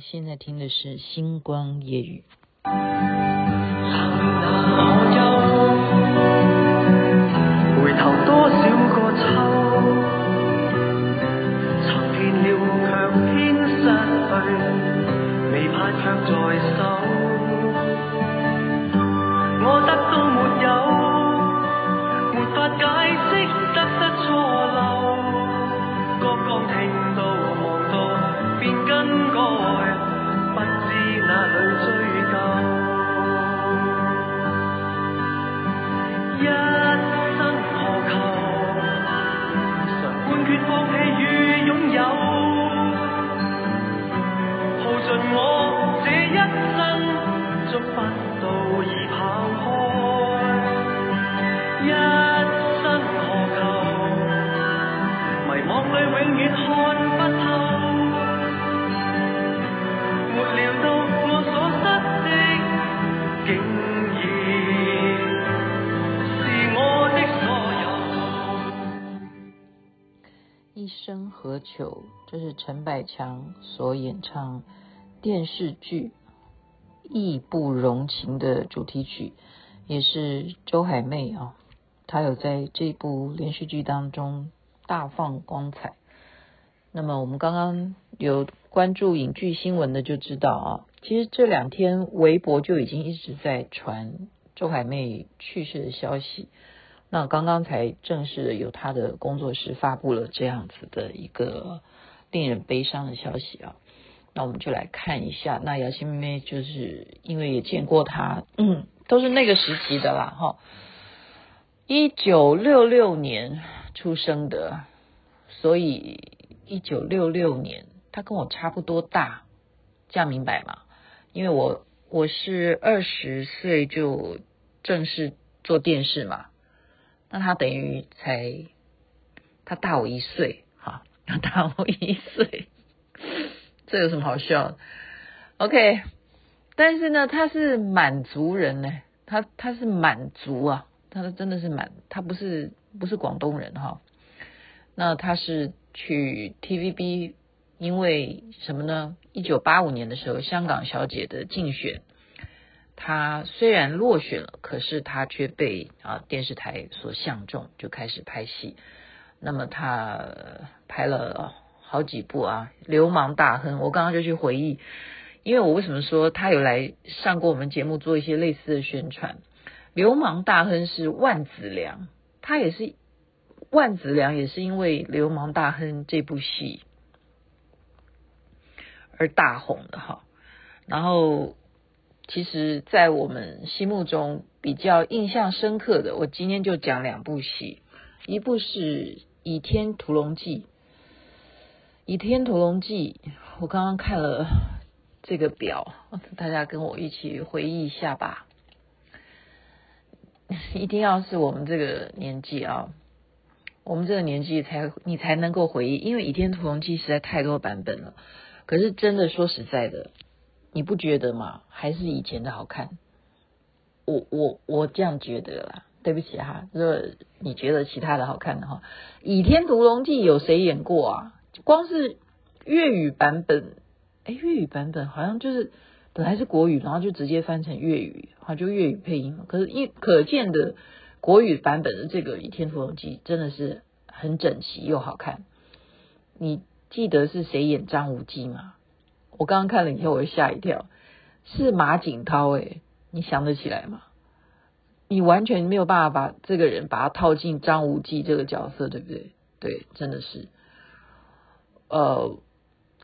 现在听的是《星光夜雨》。这是陈百强所演唱电视剧《义不容情》的主题曲，也是周海媚啊，她有在这部连续剧当中大放光彩。那么我们刚刚有关注影剧新闻的就知道啊，其实这两天微博就已经一直在传周海媚去世的消息。那刚刚才正式的由他的工作室发布了这样子的一个令人悲伤的消息啊，那我们就来看一下。那姚心妹妹就是因为也见过他，嗯，都是那个时期的啦，哈，一九六六年出生的，所以一九六六年他跟我差不多大，这样明白吗？因为我我是二十岁就正式做电视嘛。那他等于才，他大我一岁，哈，他 大我一岁，这有什么好笑的？OK，但是呢，他是满族人呢，他他是满族啊，他真的是满，他不是不是广东人哈。那他是去 TVB，因为什么呢？一九八五年的时候，香港小姐的竞选。他虽然落选了，可是他却被啊电视台所相中，就开始拍戏。那么他拍了好几部啊，《流氓大亨》。我刚刚就去回忆，因为我为什么说他有来上过我们节目做一些类似的宣传，《流氓大亨》是万梓良，他也是万梓良，也是因为《流氓大亨》这部戏而大红的哈。然后。其实，在我们心目中比较印象深刻的，我今天就讲两部戏，一部是《倚天屠龙记》。《倚天屠龙记》，我刚刚看了这个表，大家跟我一起回忆一下吧。一定要是我们这个年纪啊，我们这个年纪才你才能够回忆，因为《倚天屠龙记》实在太多版本了。可是真的说实在的。你不觉得吗？还是以前的好看？我我我这样觉得啦。对不起哈，如果你觉得其他的好看的话，《倚天屠龙记》有谁演过啊？光是粤语版本，哎，粤语版本好像就是本来是国语，然后就直接翻成粤语，哈，就粤语配音。可是，一可见的国语版本的这个《倚天屠龙记》真的是很整齐又好看。你记得是谁演张无忌吗？我刚刚看了以后，我就吓一跳，是马景涛诶，你想得起来吗？你完全没有办法把这个人把他套进张无忌这个角色，对不对？对，真的是。呃，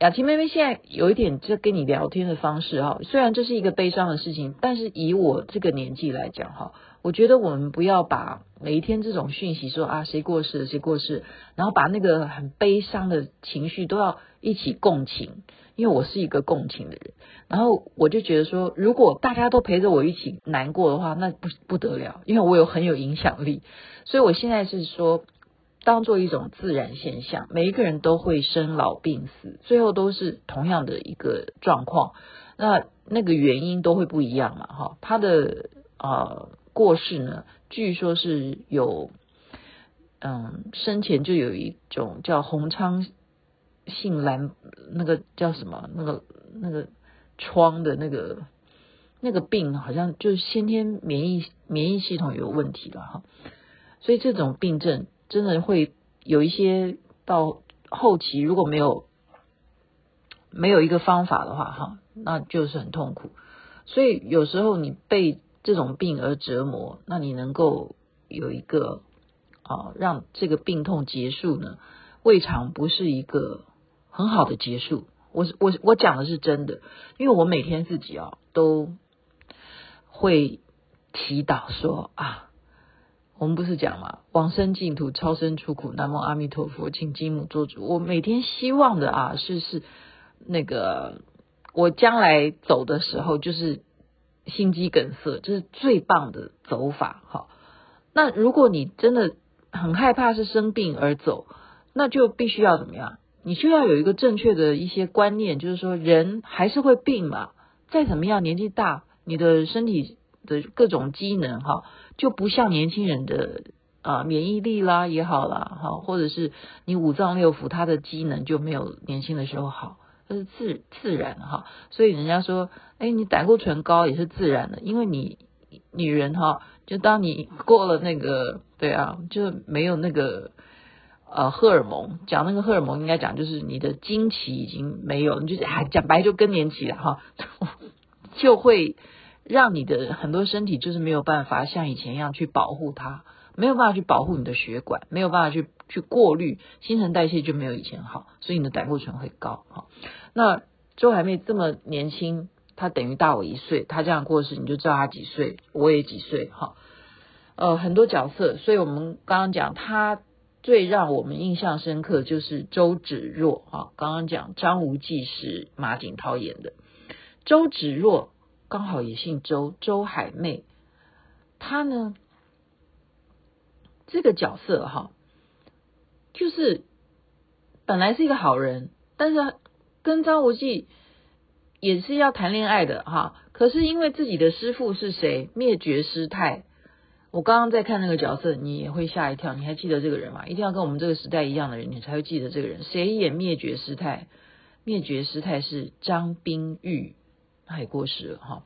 雅琪妹妹现在有一点这跟你聊天的方式哈，虽然这是一个悲伤的事情，但是以我这个年纪来讲哈，我觉得我们不要把每一天这种讯息说啊谁过世谁过世，然后把那个很悲伤的情绪都要一起共情。因为我是一个共情的人，然后我就觉得说，如果大家都陪着我一起难过的话，那不不得了，因为我有很有影响力。所以我现在是说，当做一种自然现象，每一个人都会生老病死，最后都是同样的一个状况。那那个原因都会不一样嘛，哈。他的呃过世呢，据说是有，嗯，生前就有一种叫红昌。性蓝那个叫什么？那个那个疮的那个那个病，好像就是先天免疫免疫系统有问题了哈。所以这种病症真的会有一些到后期如果没有没有一个方法的话哈，那就是很痛苦。所以有时候你被这种病而折磨，那你能够有一个啊让这个病痛结束呢，未尝不是一个很好的结束。我我我讲的是真的，因为我每天自己啊都会祈祷说啊，我们不是讲嘛，往生净土，超生出苦，南无阿弥陀佛，请金母做主。我每天希望的啊是是那个我将来走的时候，就是心肌梗塞，这是最棒的走法。好，那如果你真的很害怕是生病而走，那就必须要怎么样？你需要有一个正确的一些观念，就是说人还是会病嘛，再怎么样年纪大，你的身体的各种机能哈，就不像年轻人的啊免疫力啦也好啦哈，或者是你五脏六腑它的机能就没有年轻的时候好，这是自自然哈。所以人家说，哎，你胆固醇高也是自然的，因为你女人哈，就当你过了那个对啊，就没有那个。呃，荷尔蒙讲那个荷尔蒙，应该讲就是你的经期已经没有，你就是啊讲白就更年期了哈，就会让你的很多身体就是没有办法像以前一样去保护它，没有办法去保护你的血管，没有办法去去过滤，新陈代谢就没有以前好，所以你的胆固醇会高哈。那周海媚这么年轻，她等于大我一岁，她这样过世，你就知道她几岁，我也几岁哈。呃，很多角色，所以我们刚刚讲她。最让我们印象深刻就是周芷若啊，刚刚讲张无忌是马景涛演的，周芷若刚好也姓周，周海媚，她呢这个角色哈，就是本来是一个好人，但是跟张无忌也是要谈恋爱的哈，可是因为自己的师父是谁，灭绝师太。我刚刚在看那个角色，你也会吓一跳。你还记得这个人吗？一定要跟我们这个时代一样的人，你才会记得这个人。谁演灭绝师太？灭绝师太是张冰玉，他也过世了哈。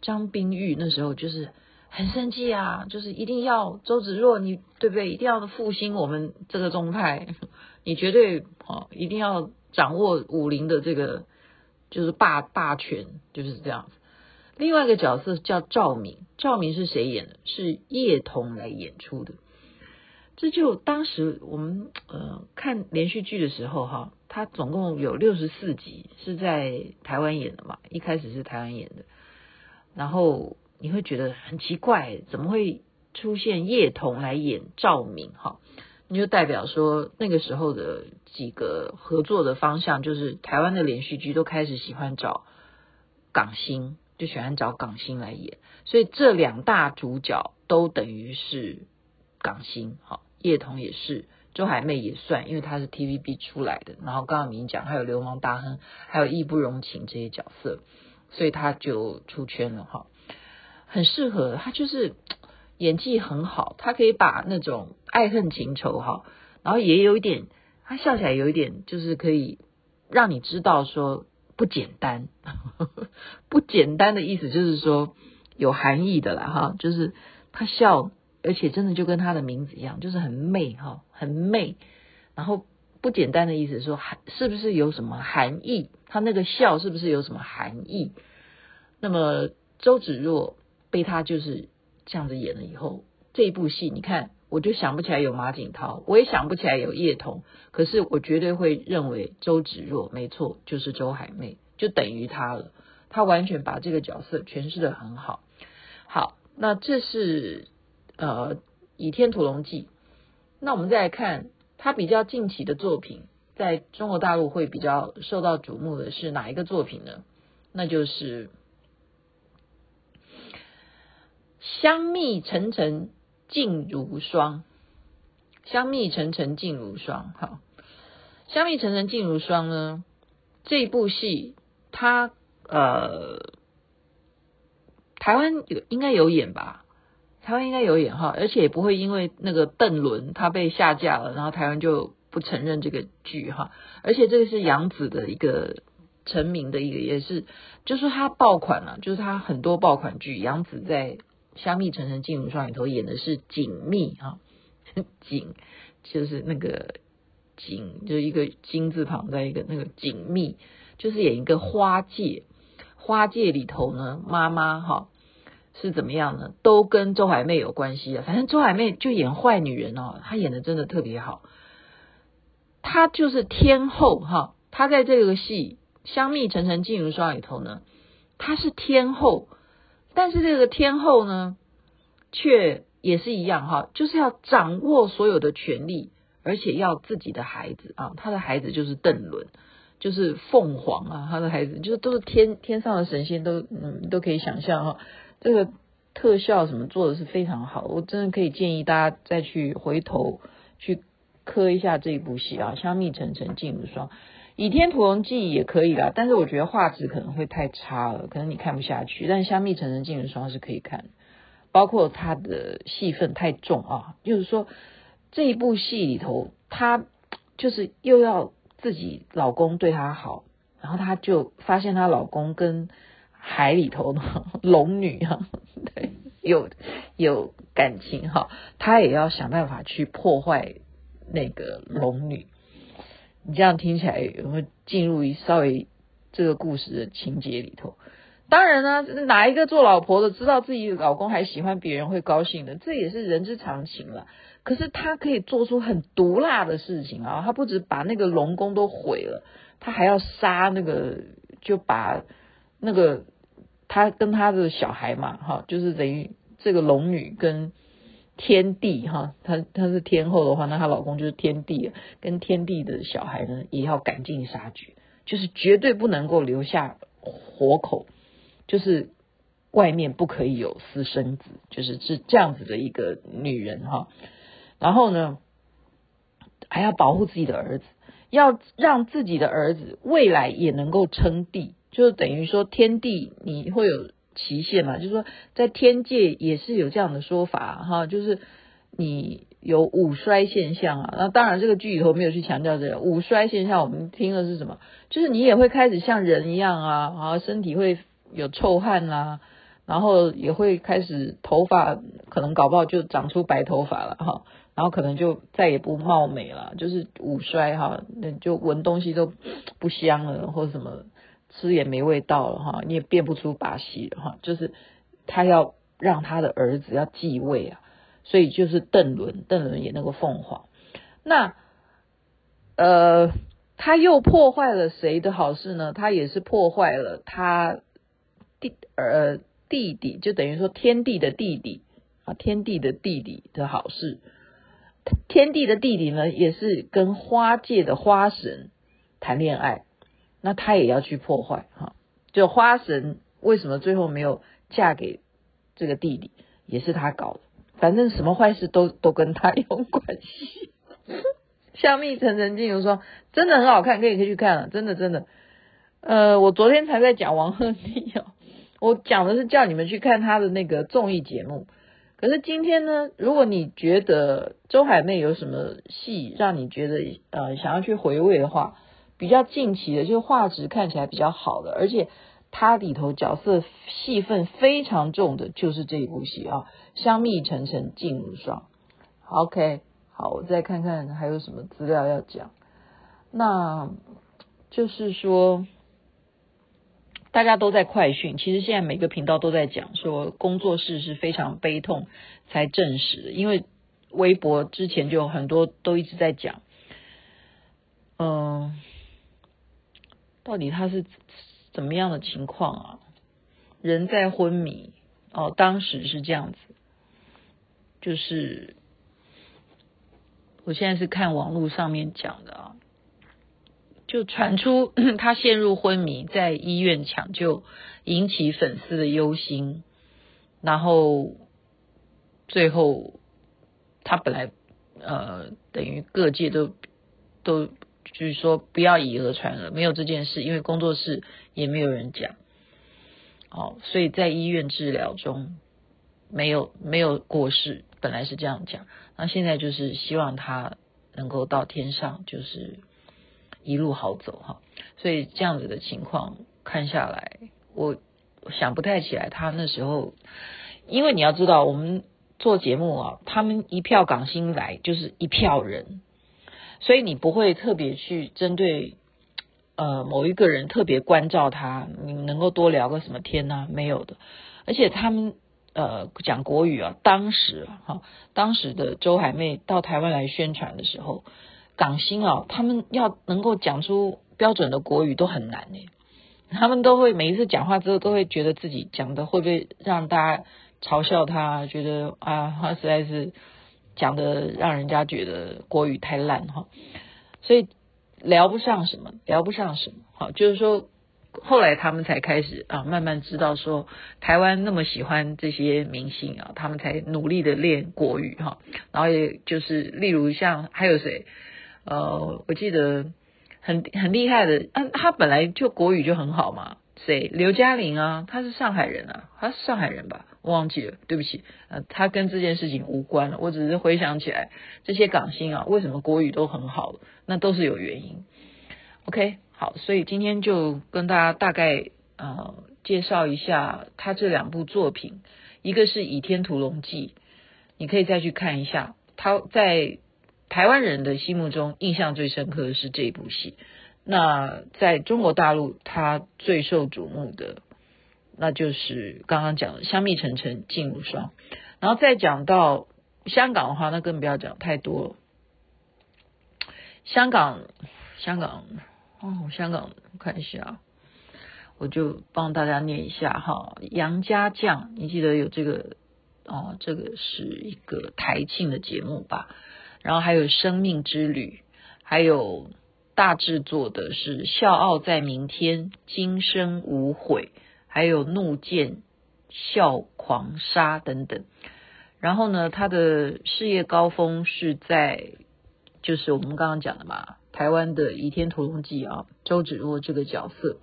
张冰玉那时候就是很生气啊，就是一定要周芷若，你对不对？一定要复兴我们这个宗派，你绝对哦，一定要掌握武林的这个就是霸霸权，就是这样。另外一个角色叫赵敏，赵敏是谁演的？是叶童来演出的。这就当时我们呃看连续剧的时候哈，它总共有六十四集，是在台湾演的嘛。一开始是台湾演的，然后你会觉得很奇怪，怎么会出现叶童来演赵敏？哈，你就代表说那个时候的几个合作的方向，就是台湾的连续剧都开始喜欢找港星。就喜欢找港星来演，所以这两大主角都等于是港星。好，叶童也是，周海媚也算，因为她是 TVB 出来的。然后刚刚明讲，还有流氓大亨，还有义不容情这些角色，所以他就出圈了哈。很适合他，就是演技很好，他可以把那种爱恨情仇哈，然后也有一点，他笑起来有一点，就是可以让你知道说。不简单，不简单的意思就是说有含义的啦哈，就是他笑，而且真的就跟他的名字一样，就是很媚哈，很媚。然后不简单的意思说，含是不是有什么含义？他那个笑是不是有什么含义？那么周芷若被他就是这样子演了以后，这一部戏你看。我就想不起来有马景涛，我也想不起来有叶童，可是我绝对会认为周芷若没错，就是周海媚，就等于她了。她完全把这个角色诠释得很好。好，那这是呃《倚天屠龙记》。那我们再来看他比较近期的作品，在中国大陆会比较受到瞩目的是哪一个作品呢？那就是《香蜜沉沉》。静如霜，香蜜沉沉烬如霜。好，香蜜沉沉烬如霜呢？这部戏，它呃，台湾有应该有演吧？台湾应该有演哈，而且也不会因为那个邓伦他被下架了，然后台湾就不承认这个剧哈。而且这个是杨紫的一个成名的一个，也是就是他爆款啊，就是他很多爆款剧，杨紫在《香蜜沉沉烬如霜》里头演的是璟蜜啊，璟就是那个璟，就是一个金字旁在一个那个璟蜜，就是演一个花界，花界里头呢，妈妈哈是怎么样呢？都跟周海媚有关系啊，反正周海媚就演坏女人哦，她演的真的特别好。她就是天后哈，她在这个戏《香蜜沉沉烬如霜》里头呢，她是天后，但是这个天后呢，却也是一样哈，就是要掌握所有的权力，而且要自己的孩子啊，她的孩子就是邓伦，就是凤凰啊，她的孩子就是都是天天上的神仙，都嗯都可以想象哈，这个特效什么做的是非常好，我真的可以建议大家再去回头去。磕一下这一部戏啊，香蜜沉沉烬如霜，倚天屠龙记也可以啦，但是我觉得画质可能会太差了，可能你看不下去。但香蜜沉沉烬如霜是可以看，包括他的戏份太重啊，就是说这一部戏里头，她就是又要自己老公对她好，然后她就发现她老公跟海里头的 龙女啊，对，有有感情哈，她也要想办法去破坏。那个龙女，你这样听起来有没有进入一稍微这个故事的情节里头？当然呢，哪一个做老婆的知道自己老公还喜欢别人会高兴的？这也是人之常情了。可是他可以做出很毒辣的事情啊！他不止把那个龙宫都毁了，他还要杀那个，就把那个他跟他的小孩嘛，哈，就是等于这个龙女跟。天帝哈，她她是天后的话，那她老公就是天帝，跟天帝的小孩呢，也要赶尽杀绝，就是绝对不能够留下活口，就是外面不可以有私生子，就是是这样子的一个女人哈。然后呢，还要保护自己的儿子，要让自己的儿子未来也能够称帝，就等于说天帝你会有。期限嘛，就是说在天界也是有这样的说法哈，就是你有五衰现象啊。那当然这个剧里头没有去强调这个五衰现象，我们听的是什么？就是你也会开始像人一样啊，然后身体会有臭汗啦，然后也会开始头发可能搞不好就长出白头发了哈，然后可能就再也不貌美了，就是五衰哈，那就闻东西都不香了或者什么。吃也没味道了哈，你也变不出把戏了哈。就是他要让他的儿子要继位啊，所以就是邓伦，邓伦演那个凤凰。那呃，他又破坏了谁的好事呢？他也是破坏了他弟呃弟弟，就等于说天帝的弟弟啊，天帝的弟弟的好事。天帝的弟弟呢，也是跟花界的花神谈恋爱。那他也要去破坏哈，就花神为什么最后没有嫁给这个弟弟，也是他搞的。反正什么坏事都都跟他 有关系。香蜜沉沉烬如霜，真的很好看，可以可以去看了，真的真的。呃，我昨天才在讲王鹤棣哦，我讲的是叫你们去看他的那个综艺节目。可是今天呢，如果你觉得周海媚有什么戏让你觉得呃想要去回味的话，比较近期的，就是画质看起来比较好的，而且它里头角色戏份非常重的，就是这一部戏啊，《香蜜沉沉烬如霜》。OK，好，我再看看还有什么资料要讲。那就是说，大家都在快讯，其实现在每个频道都在讲说，工作室是非常悲痛才证实的，因为微博之前就很多都一直在讲，嗯。到底他是怎么样的情况啊？人在昏迷哦，当时是这样子，就是我现在是看网络上面讲的啊，就传出 他陷入昏迷，在医院抢救，引起粉丝的忧心，然后最后他本来呃等于各界都都。就是说，不要以讹传讹，没有这件事，因为工作室也没有人讲，哦，所以在医院治疗中没有没有过世，本来是这样讲，那现在就是希望他能够到天上，就是一路好走哈。所以这样子的情况看下来，我想不太起来他那时候，因为你要知道我们做节目啊，他们一票港星来就是一票人，所以你不会特别去针对呃某一个人特别关照他，你能够多聊个什么天呢？没有的，而且他们。呃，讲国语啊，当时哈、啊，当时的周海媚到台湾来宣传的时候，港星啊，他们要能够讲出标准的国语都很难呢。他们都会每一次讲话之后，都会觉得自己讲的会不会让大家嘲笑他，觉得啊，他实在是讲的让人家觉得国语太烂哈，所以聊不上什么，聊不上什么，好，就是说。后来他们才开始啊，慢慢知道说台湾那么喜欢这些明星啊，他们才努力的练国语哈。然后也就是例如像还有谁，呃，我记得很很厉害的，啊，他本来就国语就很好嘛。谁？刘嘉玲啊，她是上海人啊，她是上海人吧？我忘记了，对不起，呃，她跟这件事情无关了。我只是回想起来，这些港星啊，为什么国语都很好？那都是有原因。OK。好，所以今天就跟大家大概呃介绍一下他这两部作品，一个是《倚天屠龙记》，你可以再去看一下。他在台湾人的心目中印象最深刻的是这一部戏。那在中国大陆，他最受瞩目的，那就是刚刚讲的《香蜜沉沉烬如霜》。然后再讲到香港的话，那更不要讲太多了。香港，香港。哦，香港看一下，我就帮大家念一下哈。杨家将，你记得有这个哦，这个是一个台庆的节目吧？然后还有《生命之旅》，还有大制作的是《笑傲在明天》，《今生无悔》，还有《怒剑笑狂杀》等等。然后呢，他的事业高峰是在，就是我们刚刚讲的嘛。台湾的《倚天屠龙记》啊，周芷若这个角色，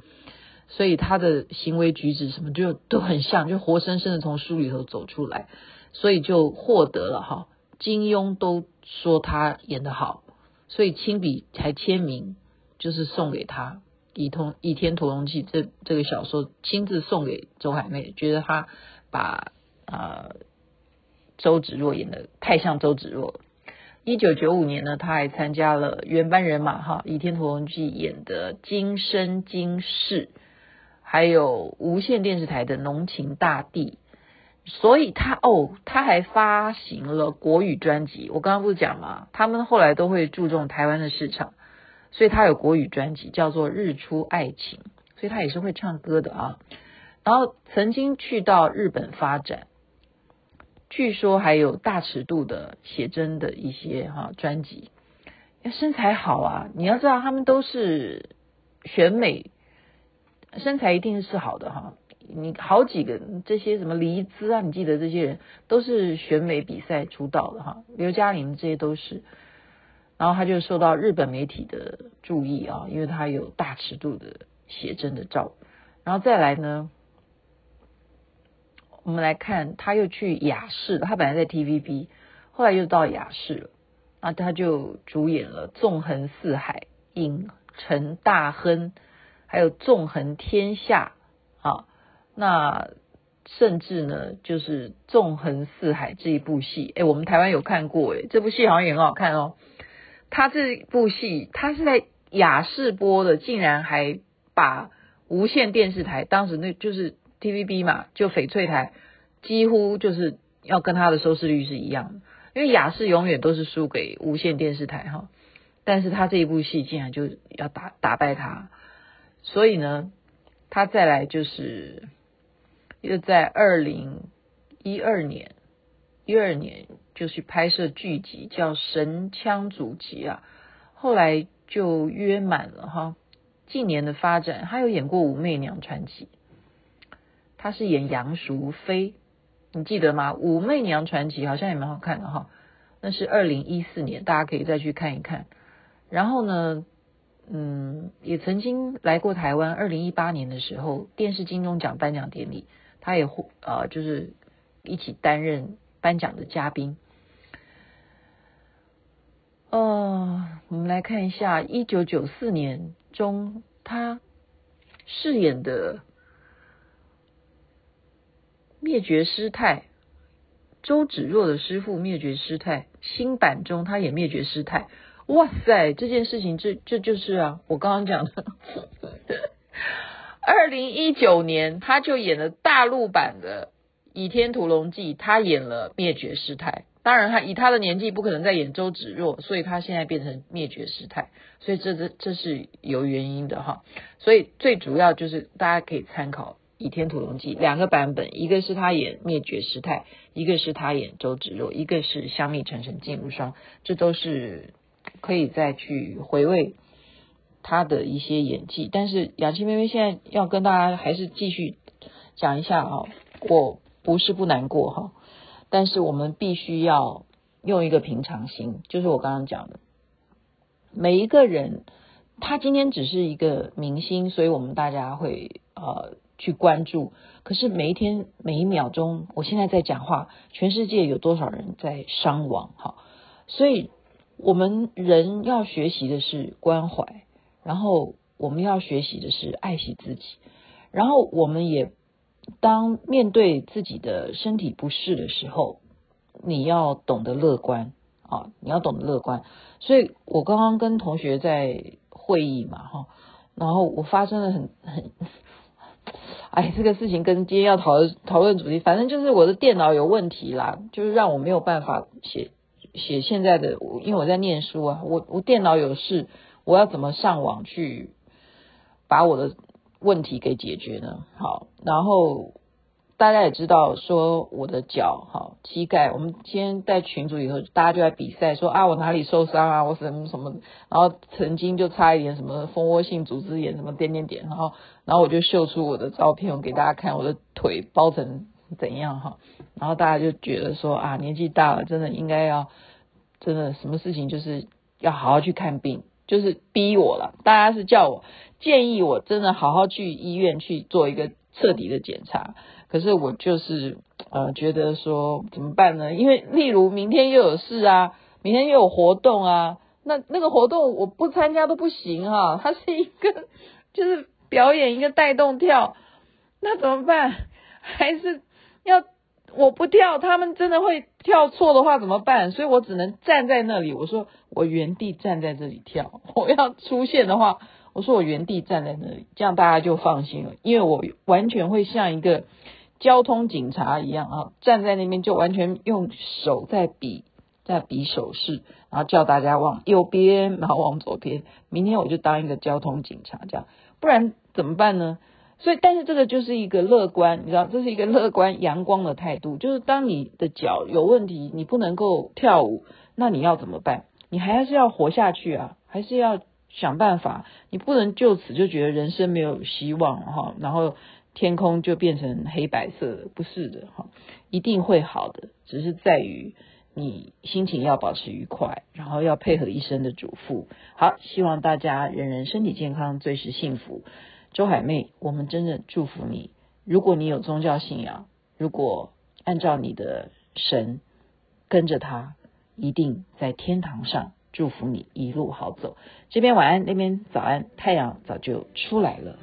所以他的行为举止什么就都很像，就活生生的从书里头走出来，所以就获得了哈，金庸都说他演得好，所以亲笔才签名，就是送给他《倚通倚天屠龙记》这这个小说，亲自送给周海媚，觉得他把啊、呃、周芷若演的太像周芷若。一九九五年呢，他还参加了原班人马哈《倚天屠龙记》演的《今生今世》，还有无线电视台的《浓情大地》，所以他哦，他还发行了国语专辑。我刚刚不是讲吗？他们后来都会注重台湾的市场，所以他有国语专辑叫做《日出爱情》，所以他也是会唱歌的啊。然后曾经去到日本发展。据说还有大尺度的写真的一些哈专辑，身材好啊！你要知道他们都是选美，身材一定是好的哈。你好几个这些什么黎姿啊，你记得这些人都是选美比赛出道的哈。刘嘉玲这些都是，然后他就受到日本媒体的注意啊，因为他有大尺度的写真的照，然后再来呢。我们来看，他又去亚视。他本来在 TVB，后来又到亚视了。那他就主演了《纵横四海》《影城大亨》，还有《纵横天下》啊。那甚至呢，就是《纵横四海》这一部戏，哎，我们台湾有看过，哎，这部戏好像也很好看哦。他这部戏，他是在亚视播的，竟然还把无线电视台当时那就是。TVB 嘛，就翡翠台几乎就是要跟他的收视率是一样的，因为亚视永远都是输给无线电视台哈，但是他这一部戏竟然就要打打败他，所以呢，他再来就是又在二零一二年一二年就去拍摄剧集叫《神枪祖籍》啊，后来就约满了哈，近年的发展他有演过《武媚娘传奇》。他是演杨淑妃，你记得吗？《武媚娘传奇》好像也蛮好看的哈，那是二零一四年，大家可以再去看一看。然后呢，嗯，也曾经来过台湾。二零一八年的时候，电视金钟奖颁奖典礼，他也会呃，就是一起担任颁奖的嘉宾。呃，我们来看一下一九九四年中他饰演的灭绝师太周芷若的师傅灭绝师太，新版中他演灭绝师太。哇塞，这件事情这这就是啊，我刚刚讲的。二零一九年他就演了大陆版的《倚天屠龙记》，他演了灭绝师太。当然，他以他的年纪不可能再演周芷若，所以他现在变成灭绝师太，所以这这这是有原因的哈。所以最主要就是大家可以参考《倚天屠龙记》两个版本，一个是他演灭绝师太，一个是他演周芷若，一个是香蜜沉沉烬如霜，这都是可以再去回味他的一些演技。但是雅琪妹妹现在要跟大家还是继续讲一下哦，我不是不难过哈。但是我们必须要用一个平常心，就是我刚刚讲的，每一个人他今天只是一个明星，所以我们大家会呃去关注。可是每一天每一秒钟，我现在在讲话，全世界有多少人在伤亡？哈，所以我们人要学习的是关怀，然后我们要学习的是爱惜自己，然后我们也。当面对自己的身体不适的时候，你要懂得乐观啊！你要懂得乐观。所以我刚刚跟同学在会议嘛，哈，然后我发生了很很，哎，这个事情跟今天要讨论讨论主题，反正就是我的电脑有问题啦，就是让我没有办法写写现在的，因为我在念书啊，我我电脑有事，我要怎么上网去把我的。问题给解决呢？好，然后大家也知道说我的脚，好，膝盖，我们今天在群组以后，大家就在比赛说啊，我哪里受伤啊，我什么什么，然后曾经就差一点什么蜂窝性组织炎什么点点点，然后然后我就秀出我的照片，我给大家看我的腿包成怎样哈，然后大家就觉得说啊，年纪大了，真的应该要真的什么事情就是要好好去看病。就是逼我了，大家是叫我建议我真的好好去医院去做一个彻底的检查，可是我就是呃觉得说怎么办呢？因为例如明天又有事啊，明天又有活动啊，那那个活动我不参加都不行哈、啊，它是一个就是表演一个带动跳，那怎么办？还是要。我不跳，他们真的会跳错的话怎么办？所以我只能站在那里。我说我原地站在这里跳。我要出现的话，我说我原地站在那里，这样大家就放心了。因为我完全会像一个交通警察一样啊，站在那边就完全用手在比，在比手势，然后叫大家往右边，然后往左边。明天我就当一个交通警察，这样，不然怎么办呢？所以，但是这个就是一个乐观，你知道，这是一个乐观阳光的态度。就是当你的脚有问题，你不能够跳舞，那你要怎么办？你还是要活下去啊，还是要想办法。你不能就此就觉得人生没有希望哈，然后天空就变成黑白色的，不是的哈，一定会好的，只是在于你心情要保持愉快，然后要配合医生的嘱咐。好，希望大家人人身体健康，最是幸福。周海媚，我们真的祝福你。如果你有宗教信仰，如果按照你的神跟着他，一定在天堂上祝福你一路好走。这边晚安，那边早安，太阳早就出来了。